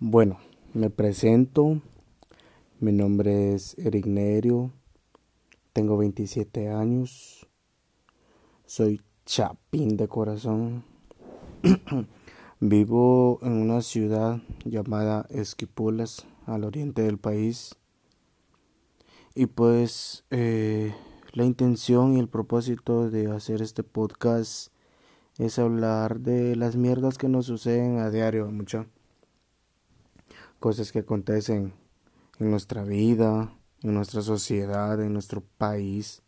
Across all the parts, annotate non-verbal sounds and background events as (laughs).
Bueno, me presento. Mi nombre es Eric Nerio. Tengo 27 años. Soy chapín de corazón. (clears throat) Vivo en una ciudad llamada Esquipulas, al oriente del país. Y pues eh, la intención y el propósito de hacer este podcast es hablar de las mierdas que nos suceden a diario, mucha cosas que acontecen en nuestra vida, en nuestra sociedad, en nuestro país,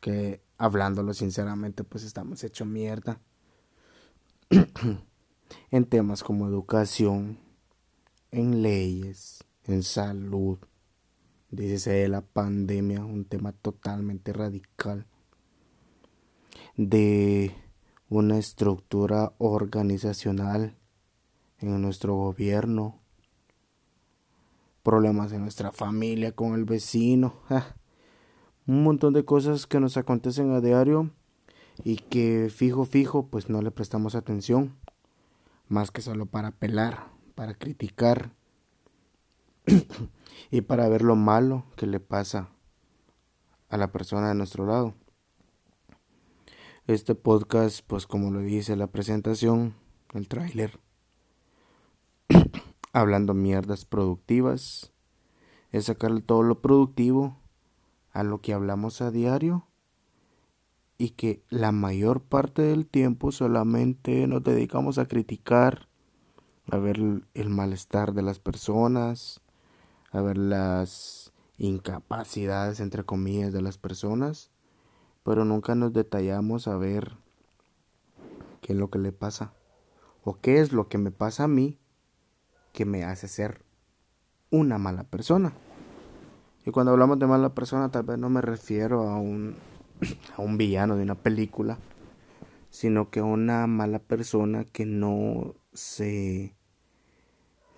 que hablándolo sinceramente pues estamos hecho mierda. (clears throat) En temas como educación, en leyes, en salud, dice la pandemia, un tema totalmente radical, de una estructura organizacional en nuestro gobierno, problemas en nuestra familia, con el vecino, un montón de cosas que nos acontecen a diario y que fijo fijo pues no le prestamos atención, más que solo para pelar, para criticar (clears throat) y para ver lo malo que le pasa a la persona de nuestro lado. Este podcast, pues como lo dice la presentación, el tráiler, hablando mierdas productivas, es sacarle todo lo productivo a lo que hablamos a diario y que la mayor parte del tiempo solamente nos dedicamos a criticar, a ver el malestar de las personas, a ver las incapacidades entre comillas de las personas, pero nunca nos detallamos a ver qué es lo que le pasa o qué es lo que me pasa a mí que me hace ser una mala persona. Y cuando hablamos de mala persona, tal vez no me refiero a un, (clears throat) a un villano de una película, sino que a una mala persona que no se,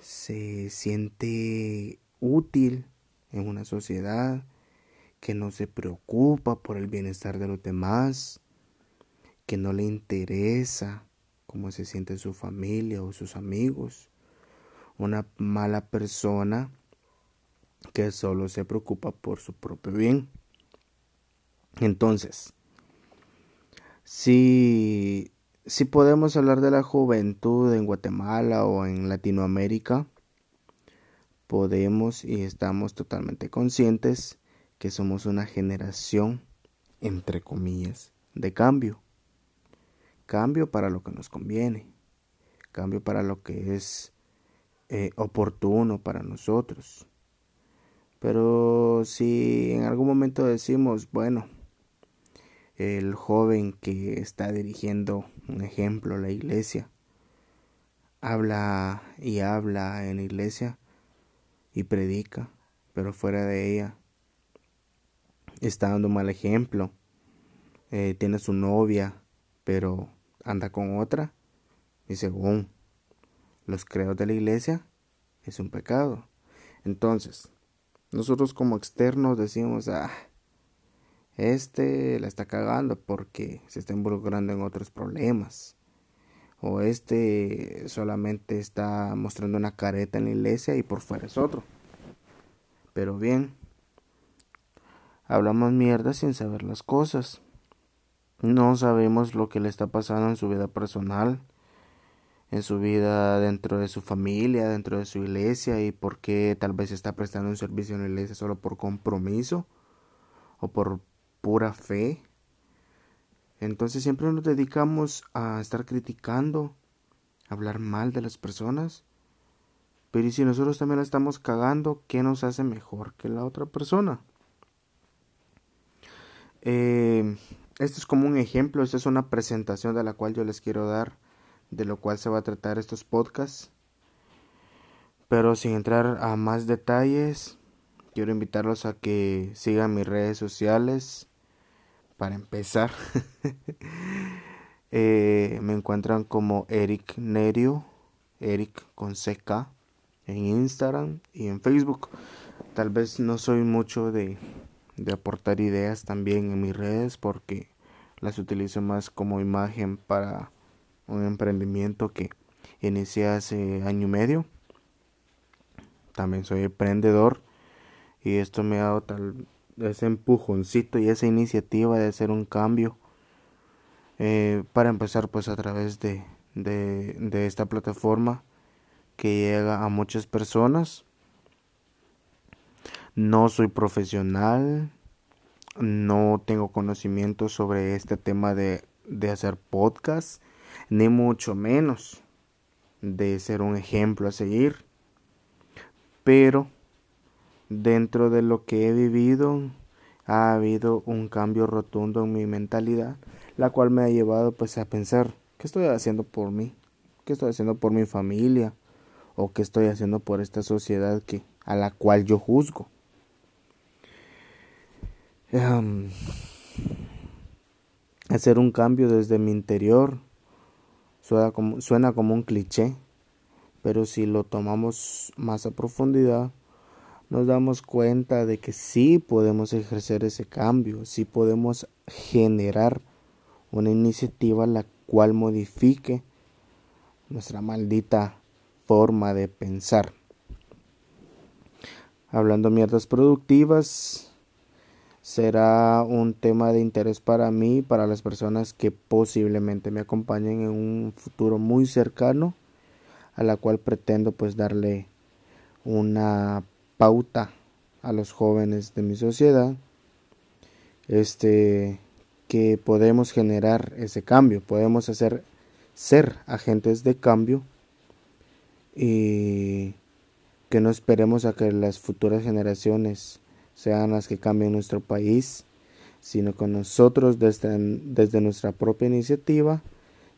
se siente útil en una sociedad, que no se preocupa por el bienestar de los demás, que no le interesa cómo se siente su familia o sus amigos, una mala persona que solo se preocupa por su propio bien. Entonces, si, si podemos hablar de la juventud en Guatemala o en Latinoamérica, podemos y estamos totalmente conscientes que somos una generación, entre comillas, de cambio. Cambio para lo que nos conviene, cambio para lo que es eh, oportuno para nosotros. Pero si en algún momento decimos, bueno, el joven que está dirigiendo un ejemplo, la iglesia, habla y habla en la iglesia y predica, pero fuera de ella está dando mal ejemplo, eh, tiene su novia, pero anda con otra, y según los credos de la iglesia, es un pecado. Entonces, nosotros como externos decimos, ah, este la está cagando porque se está involucrando en otros problemas. O este solamente está mostrando una careta en la iglesia y por fuera es otro. Pero bien, hablamos mierda sin saber las cosas. No sabemos lo que le está pasando en su vida personal, en su vida dentro de su familia, dentro de su iglesia y por qué tal vez está prestando un servicio en la iglesia solo por compromiso o por pura fe. Entonces siempre nos dedicamos a estar criticando, a hablar mal de las personas. Pero y si nosotros también la estamos cagando, ¿qué nos hace mejor que la otra persona? Eh, esto es como un ejemplo, esta es una presentación de la cual yo les quiero dar de lo cual se va a tratar estos podcasts. Pero sin entrar a más detalles, quiero invitarlos a que sigan mis redes sociales. Para empezar, (laughs) eh, me encuentran como Eric Nerio, Eric con CK, en Instagram y en Facebook. Tal vez no soy mucho de, de aportar ideas también en mis redes porque las utilizo más como imagen para un emprendimiento que inicié hace año y medio. También soy emprendedor y esto me ha dado tal ese empujoncito y esa iniciativa de hacer un cambio eh, para empezar pues a través de, de, esta plataforma que llega a muchas personas. No soy profesional no tengo conocimiento sobre este tema de, de hacer podcast ni mucho menos de ser un ejemplo a seguir pero dentro de lo que he vivido ha habido un cambio rotundo en mi mentalidad, la cual me ha llevado pues a pensar, ¿qué estoy haciendo por mí? ¿Qué estoy haciendo por mi familia? ¿O qué estoy haciendo por esta sociedad que a la cual yo juzgo? hacer un cambio desde mi interior suena como, suena como un cliché, pero si lo tomamos más a profundidad, nos damos cuenta de que sí podemos ejercer ese cambio, sí podemos generar una iniciativa la cual modifique nuestra maldita forma de pensar. Hablando mierdas productivas, será un tema de interés para mí, para las personas que posiblemente me acompañen en un futuro muy cercano, a la cual pretendo pues darle una pauta a los jóvenes de mi sociedad este que podemos generar ese cambio podemos hacer ser agentes de cambio y que no esperemos a que las futuras generaciones sean las que cambien nuestro país sino que nosotros desde, desde nuestra propia iniciativa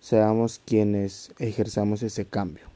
seamos quienes ejerzamos ese cambio